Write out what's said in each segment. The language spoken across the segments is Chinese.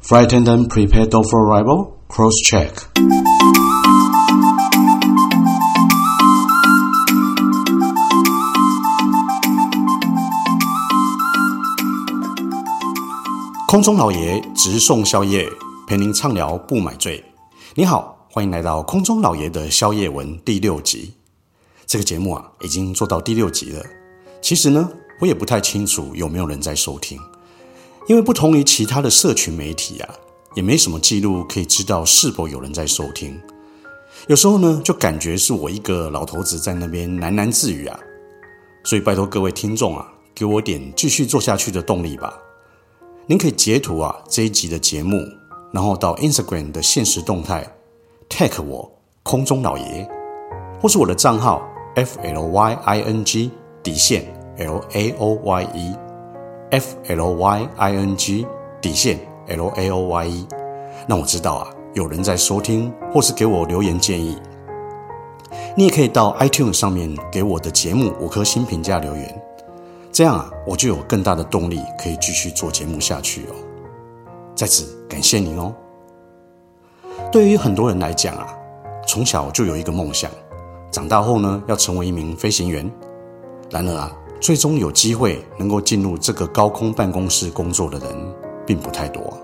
Frightened and prepared for arrival. Cross check. 空中老爷直送宵夜，陪您畅聊不买醉。你好，欢迎来到空中老爷的宵夜文第六集。这个节目啊，已经做到第六集了。其实呢，我也不太清楚有没有人在收听，因为不同于其他的社群媒体啊，也没什么记录可以知道是否有人在收听。有时候呢，就感觉是我一个老头子在那边喃喃自语啊。所以拜托各位听众啊，给我点继续做下去的动力吧。您可以截图啊这一集的节目，然后到 Instagram 的限时动态 tag 我空中老爷，或是我的账号 f l y i n g。底线 L A O Y E F L Y I N G 底线 L A O Y E，让我知道啊，有人在收听，或是给我留言建议。你也可以到 iTunes 上面给我的节目五颗星评价留言，这样啊，我就有更大的动力可以继续做节目下去哦。在此感谢您哦。对于很多人来讲啊，从小就有一个梦想，长大后呢，要成为一名飞行员。然而啊，最终有机会能够进入这个高空办公室工作的人并不太多。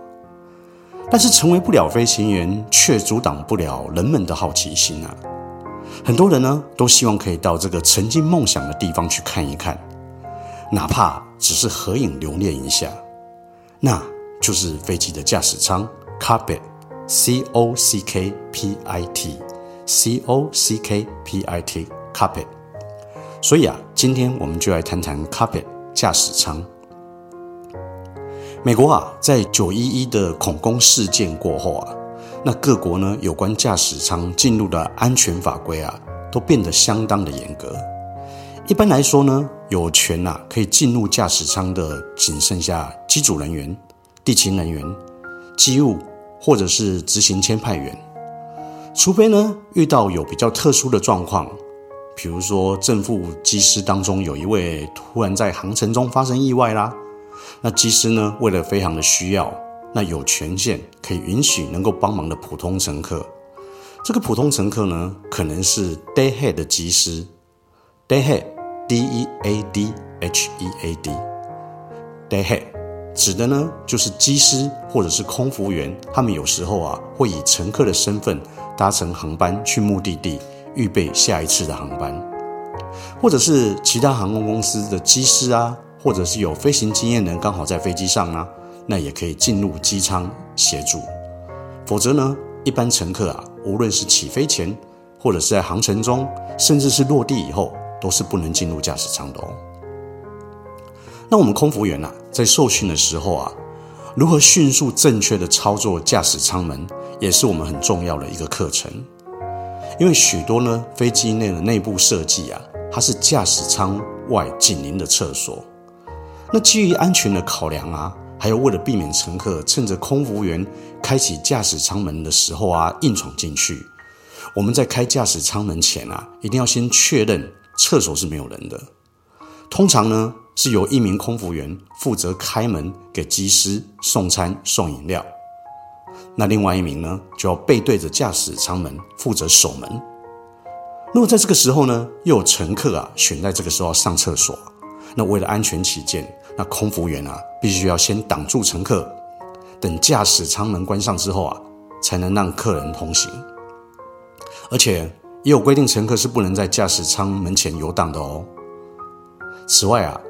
但是成为不了飞行员，却阻挡不了人们的好奇心啊！很多人呢都希望可以到这个曾经梦想的地方去看一看，哪怕只是合影留念一下。那就是飞机的驾驶舱 （cockpit），C O C K P I T，C O C K P I T，cockpit。所以啊，今天我们就来谈谈 cockpit 驾驶舱。美国啊，在九一一的恐攻事件过后啊，那各国呢有关驾驶舱进入的安全法规啊，都变得相当的严格。一般来说呢，有权啊可以进入驾驶舱的，仅剩下机组人员、地勤人员、机务或者是执行签派员，除非呢遇到有比较特殊的状况。比如说，正副机师当中有一位突然在航程中发生意外啦，那机师呢，为了飞航的需要，那有权限可以允许能够帮忙的普通乘客。这个普通乘客呢，可能是 deadhead 的机师，deadhead，D E A D H E A D，deadhead 指的呢就是机师或者是空服员，他们有时候啊会以乘客的身份搭乘航班去目的地。预备下一次的航班，或者是其他航空公司的机师啊，或者是有飞行经验的人刚好在飞机上啊，那也可以进入机舱协助。否则呢，一般乘客啊，无论是起飞前，或者是在航程中，甚至是落地以后，都是不能进入驾驶舱的哦。那我们空服员呐、啊，在受训的时候啊，如何迅速正确的操作驾驶舱门，也是我们很重要的一个课程。因为许多呢飞机内的内部设计啊，它是驾驶舱外紧邻的厕所。那基于安全的考量啊，还有为了避免乘客趁着空服员开启驾驶舱门的时候啊硬闯进去，我们在开驾驶舱门前啊，一定要先确认厕所是没有人的。通常呢是由一名空服员负责开门给机师送餐送饮料。那另外一名呢，就要背对着驾驶舱门，负责守门。如果在这个时候呢，又有乘客啊选在这个时候上厕所，那为了安全起见，那空服员啊必须要先挡住乘客，等驾驶舱门关上之后啊，才能让客人通行。而且也有规定，乘客是不能在驾驶舱门前游荡的哦。此外啊，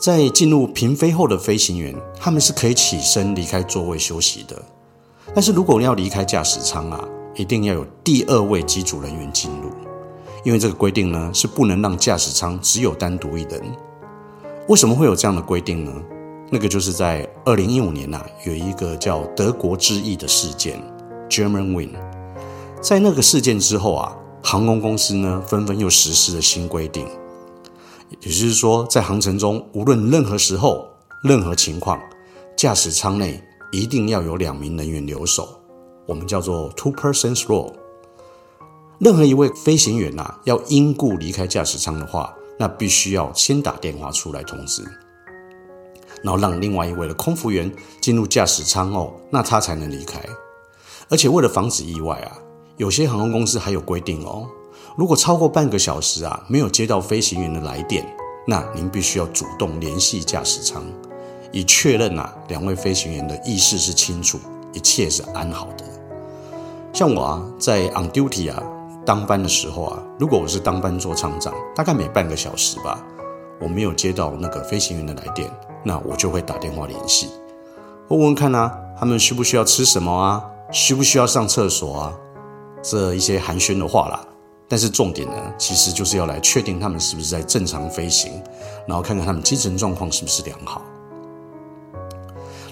在进入平飞后的飞行员，他们是可以起身离开座位休息的。但是如果你要离开驾驶舱啊，一定要有第二位机组人员进入，因为这个规定呢是不能让驾驶舱只有单独一人。为什么会有这样的规定呢？那个就是在二零一五年呐、啊，有一个叫德国之翼的事件 （German Wing）。在那个事件之后啊，航空公司呢纷纷又实施了新规定，也就是说，在航程中无论任何时候、任何情况，驾驶舱内。一定要有两名人员留守，我们叫做 two persons rule。任何一位飞行员呐，要因故离开驾驶舱的话，那必须要先打电话出来通知。然后让另外一位的空服员进入驾驶舱后，那他才能离开。而且为了防止意外啊，有些航空公司还有规定哦，如果超过半个小时啊没有接到飞行员的来电，那您必须要主动联系驾驶舱，以确认啊两位飞行员的意识是清楚，一切是安好的。像我啊，在 on duty 啊当班的时候啊，如果我是当班做舱长，大概每半个小时吧，我没有接到那个飞行员的来电，那我就会打电话联系，问问看啊，他们需不需要吃什么啊？需不需要上厕所啊？这一些寒暄的话啦。但是重点呢，其实就是要来确定他们是不是在正常飞行，然后看看他们精神状况是不是良好。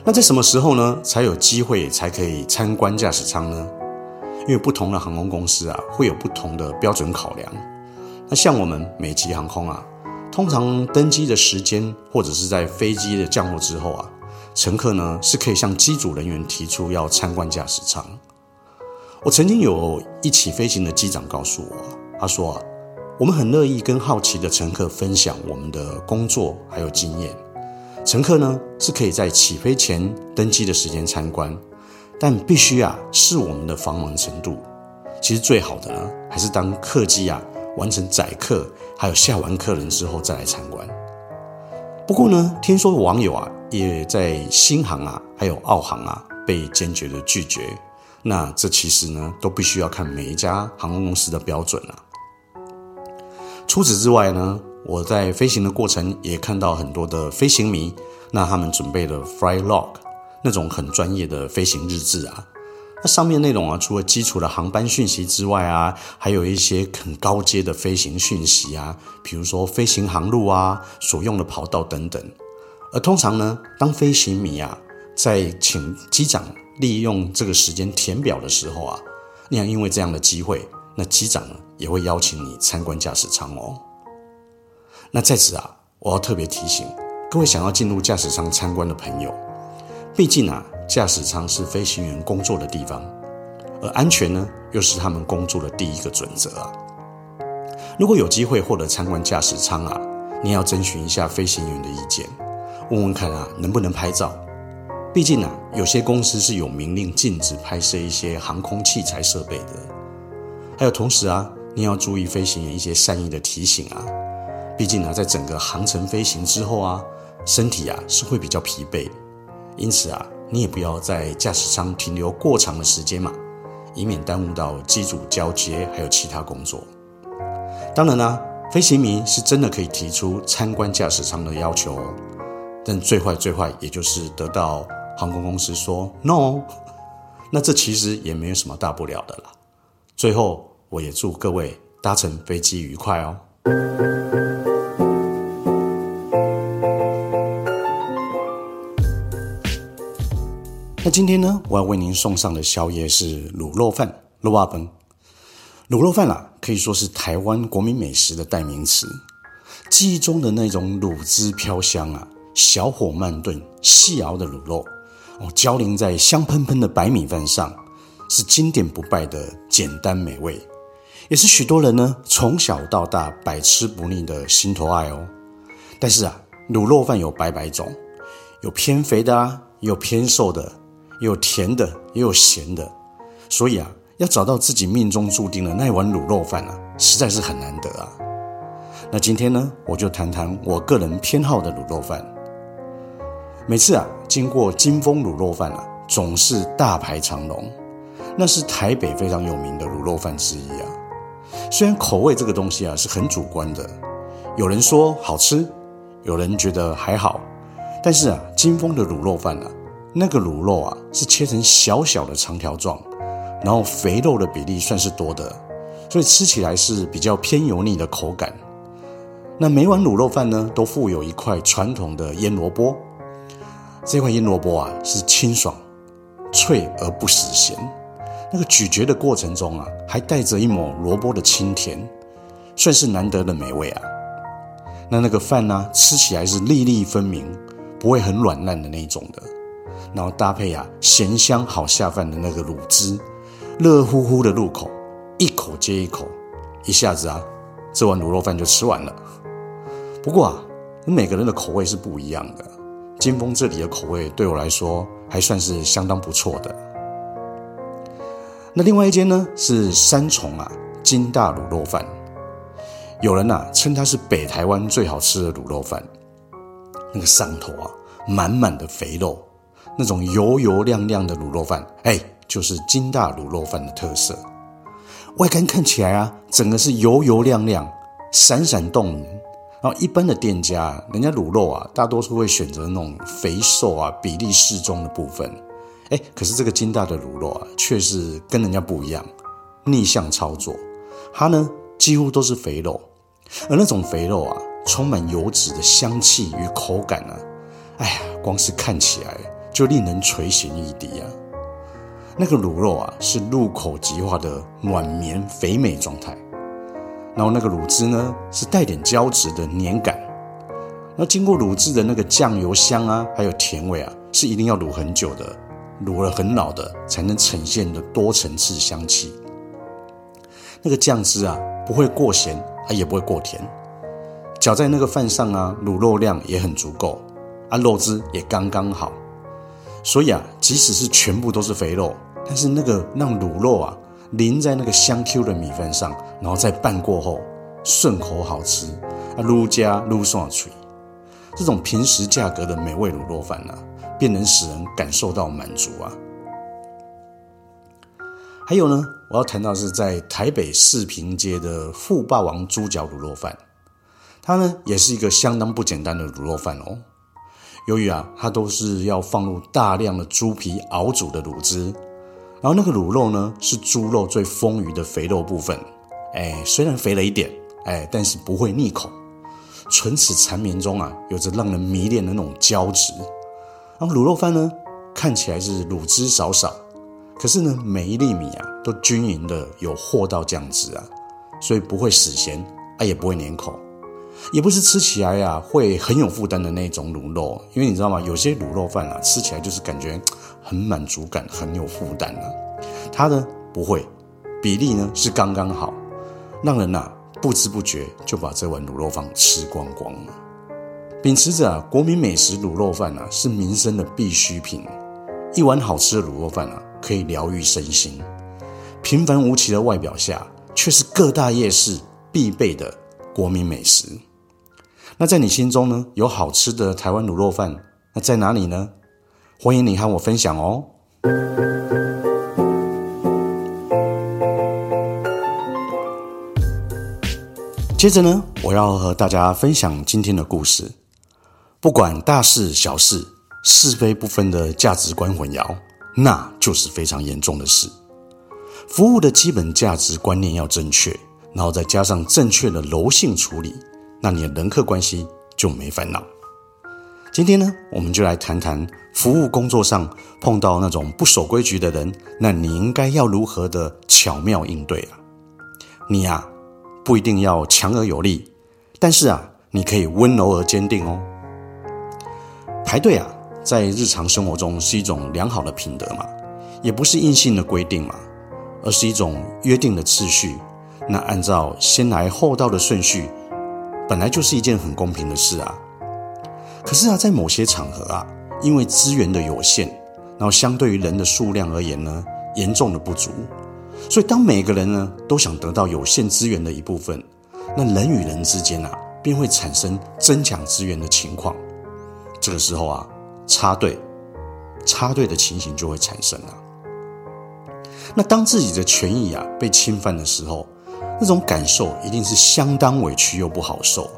那在什么时候呢，才有机会才可以参观驾驶舱呢？因为不同的航空公司啊，会有不同的标准考量。那像我们美籍航空啊，通常登机的时间或者是在飞机的降落之后啊。乘客呢是可以向机组人员提出要参观驾驶舱。我曾经有一起飞行的机长告诉我，他说啊，我们很乐意跟好奇的乘客分享我们的工作还有经验。乘客呢是可以在起飞前登机的时间参观，但必须啊视我们的繁忙程度。其实最好的呢还是当客机啊完成载客还有下完客人之后再来参观。不过呢，听说网友啊。也在新航啊，还有澳航啊，被坚决的拒绝。那这其实呢，都必须要看每一家航空公司的标准啊。除此之外呢，我在飞行的过程也看到很多的飞行迷，那他们准备了 Flight Log 那种很专业的飞行日志啊。那上面内容啊，除了基础的航班讯息之外啊，还有一些很高阶的飞行讯息啊，比如说飞行航路啊，所用的跑道等等。而通常呢，当飞行迷啊在请机长利用这个时间填表的时候啊，那样因为这样的机会，那机长呢也会邀请你参观驾驶舱哦。那在此啊，我要特别提醒各位想要进入驾驶舱参观的朋友，毕竟啊，驾驶舱是飞行员工作的地方，而安全呢又是他们工作的第一个准则啊。如果有机会获得参观驾驶舱啊，你要征询一下飞行员的意见。问问看啊，能不能拍照？毕竟啊，有些公司是有明令禁止拍摄一些航空器材设备的。还有同时啊，你要注意飞行员一些善意的提醒啊。毕竟呢，在整个航程飞行之后啊，身体啊是会比较疲惫，因此啊，你也不要在驾驶舱停留过长的时间嘛，以免耽误到机组交接还有其他工作。当然啦，飞行迷是真的可以提出参观驾驶舱的要求哦。但最坏最坏，也就是得到航空公司说 no，那这其实也没有什么大不了的啦。最后，我也祝各位搭乘飞机愉快哦。那今天呢，我要为您送上的宵夜是卤肉饭，卤肉饭。卤肉饭啊，可以说是台湾国民美食的代名词。记忆中的那种卤汁飘香啊。小火慢炖、细熬的卤肉，哦，浇淋在香喷喷的白米饭上，是经典不败的简单美味，也是许多人呢从小到大百吃不腻的心头爱哦。但是啊，卤肉饭有百百种，有偏肥的啊，也有偏瘦的，也有甜的，也有咸的，所以啊，要找到自己命中注定的那碗卤肉饭啊，实在是很难得啊。那今天呢，我就谈谈我个人偏好的卤肉饭。每次啊，经过金峰卤肉饭啊，总是大排长龙。那是台北非常有名的卤肉饭之一啊。虽然口味这个东西啊是很主观的，有人说好吃，有人觉得还好。但是啊，金峰的卤肉饭啊，那个卤肉啊是切成小小的长条状，然后肥肉的比例算是多的，所以吃起来是比较偏油腻的口感。那每碗卤肉饭呢，都附有一块传统的腌萝卜。这块腌萝卜啊，是清爽、脆而不死咸。那个咀嚼的过程中啊，还带着一抹萝卜的清甜，算是难得的美味啊。那那个饭呢、吃起来是粒粒分明，不会很软烂的那种的。然后搭配啊，咸香好下饭的那个卤汁，热乎乎的入口，一口接一口，一下子啊，这碗卤肉饭就吃完了。不过啊，每个人的口味是不一样的。金峰这里的口味对我来说还算是相当不错的。那另外一间呢是三重啊金大卤肉饭，有人呐称它是北台湾最好吃的卤肉饭，那个上头啊满满的肥肉，那种油油亮亮的卤肉饭，哎，就是金大卤肉饭的特色。外观看起来啊，整个是油油亮亮、闪闪动人。然后一般的店家，人家卤肉啊，大多数会选择那种肥瘦啊比例适中的部分。哎，可是这个金大的卤肉啊，却是跟人家不一样，逆向操作。它呢，几乎都是肥肉，而那种肥肉啊，充满油脂的香气与口感啊，哎呀，光是看起来就令人垂涎欲滴啊。那个卤肉啊，是入口即化的软绵肥美状态。然后那个卤汁呢，是带点胶质的黏感。那经过卤制的那个酱油香啊，还有甜味啊，是一定要卤很久的，卤了很老的，才能呈现的多层次香气。那个酱汁啊，不会过咸，啊也不会过甜。搅在那个饭上啊，卤肉量也很足够，啊肉汁也刚刚好。所以啊，即使是全部都是肥肉，但是那个让卤肉啊。淋在那个香 Q 的米饭上，然后再拌过后，顺口好吃啊，卤加卤爽脆。这种平时价格的美味卤肉饭啊，便能使人感受到满足啊。还有呢，我要谈到是在台北市平街的富霸王猪脚卤肉饭，它呢也是一个相当不简单的卤肉饭哦。由于啊，它都是要放入大量的猪皮熬煮的卤汁。然后那个卤肉呢，是猪肉最丰腴的肥肉部分，哎，虽然肥了一点，哎，但是不会腻口，唇齿缠绵中啊，有着让人迷恋的那种胶质。然后卤肉饭呢，看起来是卤汁少少，可是呢，每一粒米啊，都均匀的有和到酱汁啊，所以不会死咸，啊，也不会黏口，也不是吃起来呀、啊、会很有负担的那种卤肉，因为你知道吗？有些卤肉饭啊，吃起来就是感觉。很满足感，很有负担啊。它呢不会，比例呢是刚刚好，让人呐不知不觉就把这碗卤肉饭吃光光了。秉持着啊国民美食卤肉饭啊是民生的必需品，一碗好吃的卤肉饭啊可以疗愈身心。平凡无奇的外表下，却是各大夜市必备的国民美食。那在你心中呢，有好吃的台湾卤肉饭，那在哪里呢？欢迎你和我分享哦。接着呢，我要和大家分享今天的故事。不管大事小事，是非不分的价值观混淆，那就是非常严重的事。服务的基本价值观念要正确，然后再加上正确的柔性处理，那你的人客关系就没烦恼。今天呢，我们就来谈谈服务工作上碰到那种不守规矩的人，那你应该要如何的巧妙应对啊？你呀、啊，不一定要强而有力，但是啊，你可以温柔而坚定哦。排队啊，在日常生活中是一种良好的品德嘛，也不是硬性的规定嘛，而是一种约定的次序。那按照先来后到的顺序，本来就是一件很公平的事啊。可是啊，在某些场合啊，因为资源的有限，然后相对于人的数量而言呢，严重的不足，所以当每个人呢都想得到有限资源的一部分，那人与人之间啊，便会产生争抢资源的情况。这个时候啊，插队，插队的情形就会产生了。那当自己的权益啊被侵犯的时候，那种感受一定是相当委屈又不好受。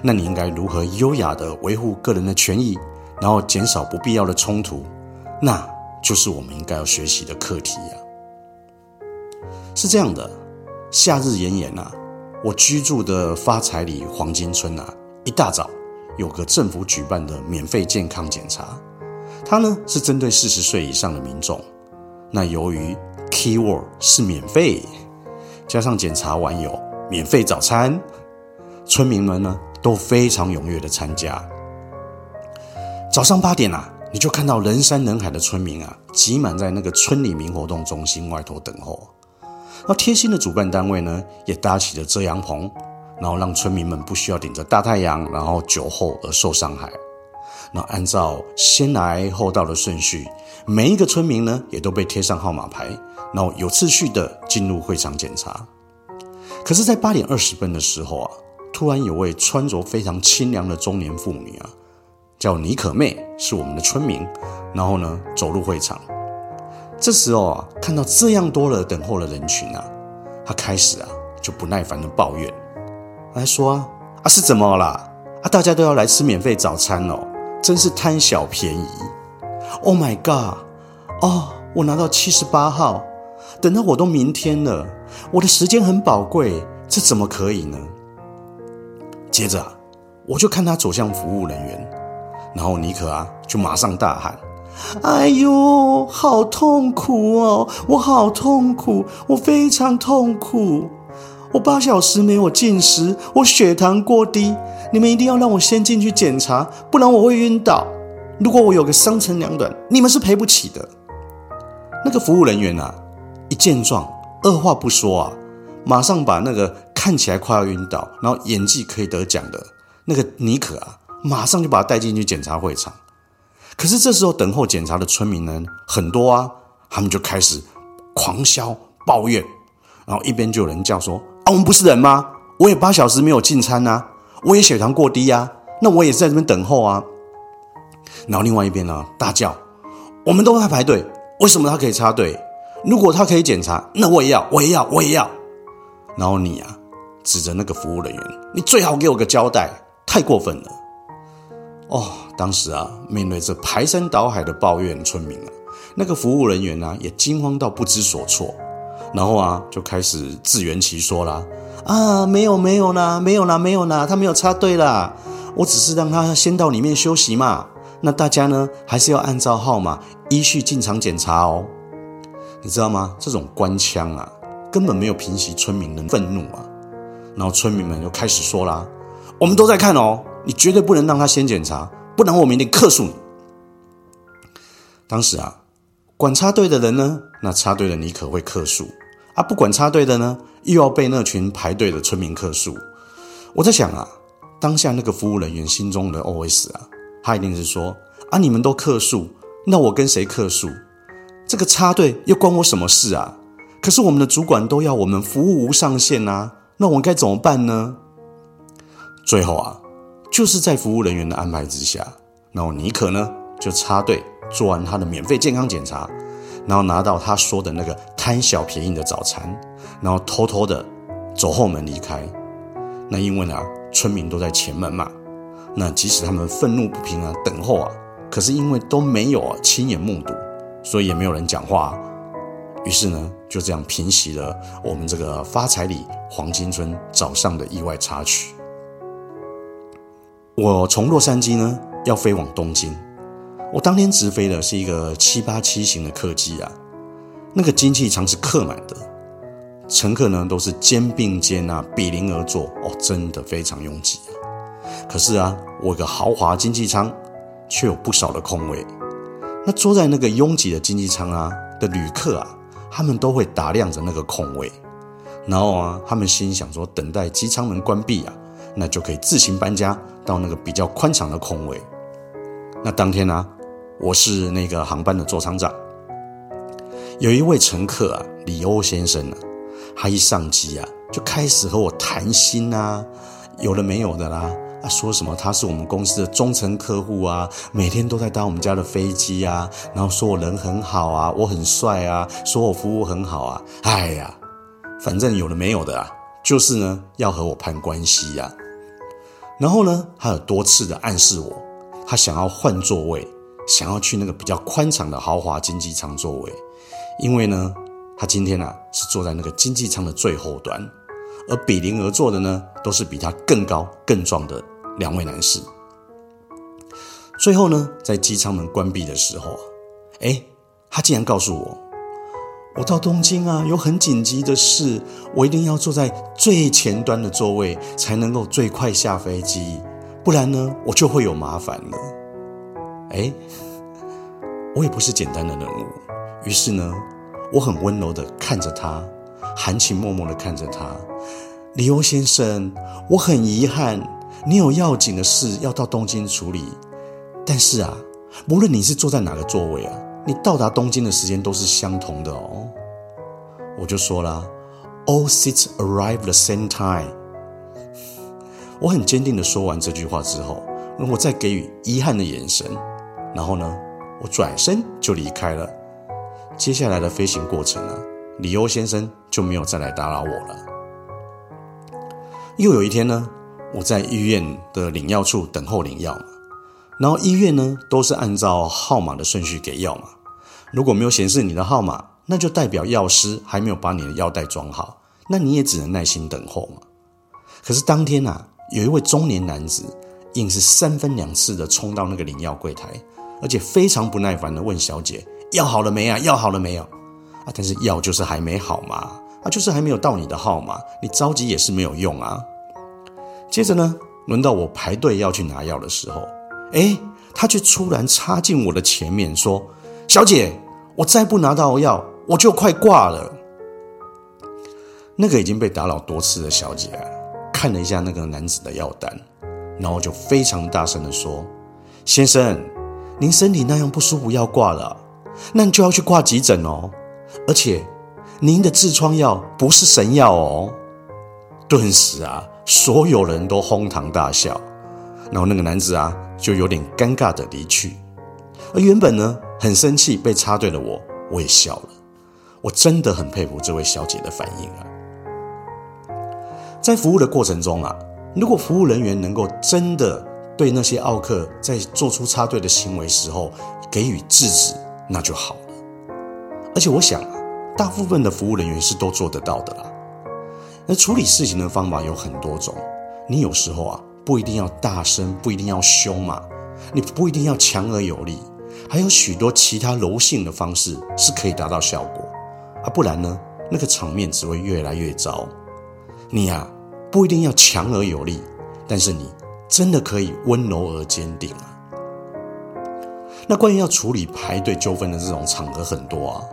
那你应该如何优雅的维护个人的权益，然后减少不必要的冲突？那就是我们应该要学习的课题呀。是这样的，夏日炎炎呐，我居住的发财里黄金村呐，一大早有个政府举办的免费健康检查，它呢是针对四十岁以上的民众。那由于 keyword 是免费，加上检查完有免费早餐，村民们呢，都非常踊跃的参加。早上八点啊，你就看到人山人海的村民啊，挤满在那个村里民活动中心外头等候。那贴心的主办单位呢，也搭起了遮阳棚，然后让村民们不需要顶着大太阳，然后酒后而受伤害。那按照先来后到的顺序，每一个村民呢也都被贴上号码牌，然后有次序的进入会场检查。可是，在八点二十分的时候啊，突然有位穿着非常清凉的中年妇女啊，叫妮可妹，是我们的村民，然后呢走入会场。这时候啊，看到这样多了等候的人群啊，她开始啊就不耐烦的抱怨，来说啊啊是怎么啦？啊大家都要来吃免费早餐哦，真是贪小便宜！Oh my god！哦，我拿到七十八号，等到我都明天了，我的时间很宝贵，这怎么可以呢？接着啊，我就看他走向服务人员，然后尼可啊就马上大喊。哎呦，好痛苦哦！我好痛苦，我非常痛苦。我八小时没有进食，我血糖过低。你们一定要让我先进去检查，不然我会晕倒。如果我有个三长两短，你们是赔不起的。那个服务人员啊，一见状，二话不说啊，马上把那个看起来快要晕倒，然后演技可以得奖的那个妮可啊，马上就把他带进去检查会场。可是这时候等候检查的村民呢很多啊，他们就开始狂笑抱怨，然后一边就有人叫说：“，我们不是人吗？我也八小时没有进餐啊，我也血糖过低啊，那我也在这边等候啊。”然后另外一边呢大叫：“我们都在排队，为什么他可以插队？如果他可以检查，那我也要，我也要，我也要。”然后你啊指着那个服务人员，你最好给我个交代，太过分了。哦，当时啊，面对着排山倒海的抱怨，村民啊，那个服务人员啊，也惊慌到不知所措，然后啊，就开始自圆其说啦：啊，没有没有啦，没有啦，没有啦，他没有插队啦，我只是让他先到里面休息嘛。那大家呢，还是要按照号码依序进场检查哦。你知道吗？这种官腔啊，根本没有平息村民的愤怒啊。然后村民们就开始说啦：我们都在看哦。你绝对不能让他先检查，不然我明天克诉你。当时啊，管插队的人呢，那插队的你可会克诉啊；不管插队的呢，又要被那群排队的村民客诉。我在想啊，当下那个服务人员心中的 OS 啊，他一定是说啊，你们都客诉，那我跟谁客诉？这个插队又关我什么事啊？可是我们的主管都要我们服务无上限啊，那我该怎么办呢？最后啊。就是在服务人员的安排之下，然后妮可呢就插队做完他的免费健康检查，然后拿到他说的那个贪小便宜的早餐，然后偷偷的走后门离开。那因为呢，村民都在前门嘛，那即使他们愤怒不平啊，等候啊，可是因为都没有亲眼目睹，所以也没有人讲话。于是呢，就这样平息了我们这个发财里黄金村早上的意外插曲。我从洛杉矶呢要飞往东京，我当天直飞的是一个七八七型的客机啊，那个经济舱是客满的，乘客呢都是肩并肩啊，比邻而坐，哦，真的非常拥挤啊。可是啊，我有个豪华经济舱却有不少的空位，那坐在那个拥挤的经济舱啊的旅客啊，他们都会打量着那个空位，然后啊，他们心想说，等待机舱门关闭啊。那就可以自行搬家到那个比较宽敞的空位。那当天呢、啊，我是那个航班的座舱长。有一位乘客啊，李欧先生呢、啊，他一上机啊，就开始和我谈心啊，有的没有的啦，啊，说什么他是我们公司的忠诚客户啊，每天都在搭我们家的飞机啊，然后说我人很好啊，我很帅啊，说我服务很好啊，哎呀，反正有的没有的啊。就是呢，要和我攀关系呀、啊，然后呢，他有多次的暗示我，他想要换座位，想要去那个比较宽敞的豪华经济舱座位，因为呢，他今天啊是坐在那个经济舱的最后端，而比邻而坐的呢，都是比他更高更壮的两位男士。最后呢，在机舱门关闭的时候啊，哎，他竟然告诉我。我到东京啊，有很紧急的事，我一定要坐在最前端的座位，才能够最快下飞机，不然呢，我就会有麻烦了。哎，我也不是简单的人物，于是呢，我很温柔的看着他，含情脉脉的看着他，李欧先生，我很遗憾，你有要紧的事要到东京处理，但是啊，无论你是坐在哪个座位啊，你到达东京的时间都是相同的哦。我就说了，All seats arrive the same time。我很坚定的说完这句话之后，我再给予遗憾的眼神，然后呢，我转身就离开了。接下来的飞行过程呢，里欧先生就没有再来打扰我了。又有一天呢，我在医院的领药处等候领药嘛，然后医院呢都是按照号码的顺序给药嘛。如果没有显示你的号码，那就代表药师还没有把你的药袋装好，那你也只能耐心等候嘛。可是当天啊。有一位中年男子，硬是三分两次的冲到那个领药柜台，而且非常不耐烦的问小姐：“药好了没啊？药好了没有？”啊，但是药就是还没好嘛，啊，就是还没有到你的号码，你着急也是没有用啊。接着呢，轮到我排队要去拿药的时候，哎，他却突然插进我的前面说：“小姐，我再不拿到药，我就快挂了。”那个已经被打扰多次的小姐。看了一下那个男子的药单，然后就非常大声地说：“先生，您身体那样不舒服要挂了，那你就要去挂急诊哦。而且，您的痔疮药不是神药哦。”顿时啊，所有人都哄堂大笑，然后那个男子啊就有点尴尬的离去。而原本呢很生气被插队的我，我也笑了。我真的很佩服这位小姐的反应啊。在服务的过程中啊，如果服务人员能够真的对那些奥客在做出插队的行为时候给予制止，那就好了。而且我想啊，大部分的服务人员是都做得到的啦。那处理事情的方法有很多种，你有时候啊不一定要大声，不一定要凶嘛，你不一定要强而有力，还有许多其他柔性的方式是可以达到效果啊，不然呢，那个场面只会越来越糟。你呀、啊，不一定要强而有力，但是你真的可以温柔而坚定啊。那关于要处理排队纠纷的这种场合很多啊，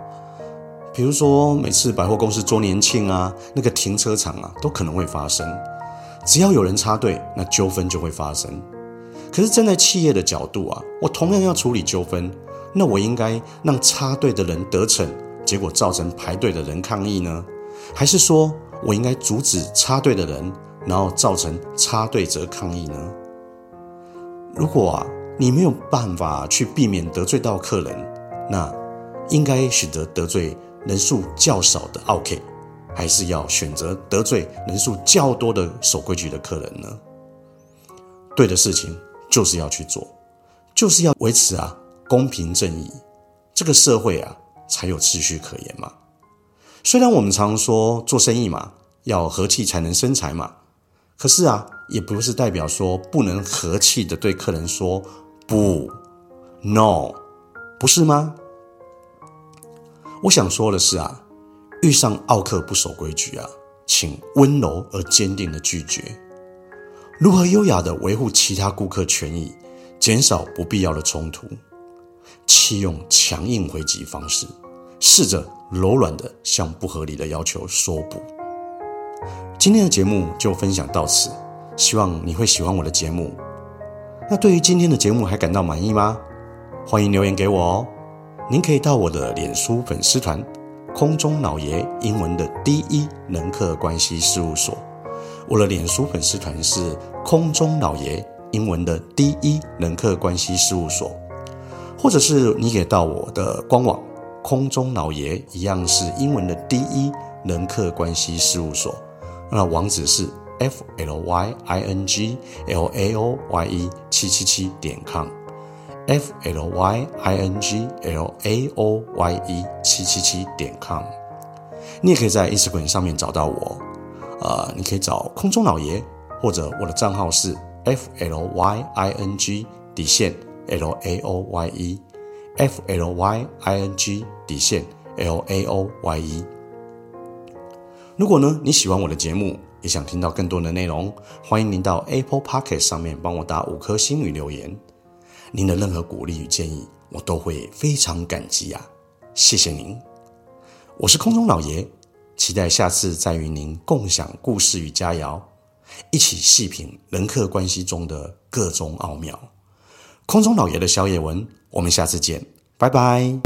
比如说每次百货公司周年庆啊，那个停车场啊，都可能会发生。只要有人插队，那纠纷就会发生。可是站在企业的角度啊，我同样要处理纠纷，那我应该让插队的人得逞，结果造成排队的人抗议呢，还是说，我应该阻止插队的人，然后造成插队者抗议呢？如果啊，你没有办法去避免得罪到客人，那应该选择得罪人数较少的 OK，，还是要选择得罪人数较多的守规矩的客人呢？对的事情就是要去做，就是要维持啊公平正义，这个社会啊才有秩序可言嘛。虽然我们常说做生意嘛，要和气才能生财嘛，可是啊，也不是代表说不能和气的对客人说不，no，不是吗？我想说的是啊，遇上奥客不守规矩啊，请温柔而坚定的拒绝。如何优雅的维护其他顾客权益，减少不必要的冲突，弃用强硬回击方式，试着。柔软的向不合理的要求说不。今天的节目就分享到此，希望你会喜欢我的节目。那对于今天的节目还感到满意吗？欢迎留言给我哦。您可以到我的脸书粉丝团“空中老爷”英文的第一人客关系事务所。我的脸书粉丝团是“空中老爷”英文的第一人客关系事务所，或者是你可以到我的官网。空中老爷一样是英文的第一人客关系事务所，那网址是 f l y i n g l a o y e 七七七点 com，f l y i n g l a o y e 七七七点 com。你也可以在 Instagram 上面找到我，呃，你可以找空中老爷，或者我的账号是 f l y i n g 底线 l a o y e。f l y i n g 底线 l a o y e。如果呢，你喜欢我的节目，也想听到更多的内容，欢迎您到 Apple Podcast 上面帮我打五颗星与留言。您的任何鼓励与建议，我都会非常感激啊！谢谢您。我是空中老爷，期待下次再与您共享故事与佳肴，一起细品人客关系中的各种奥妙。空中老爷的小野文，我们下次见，拜拜。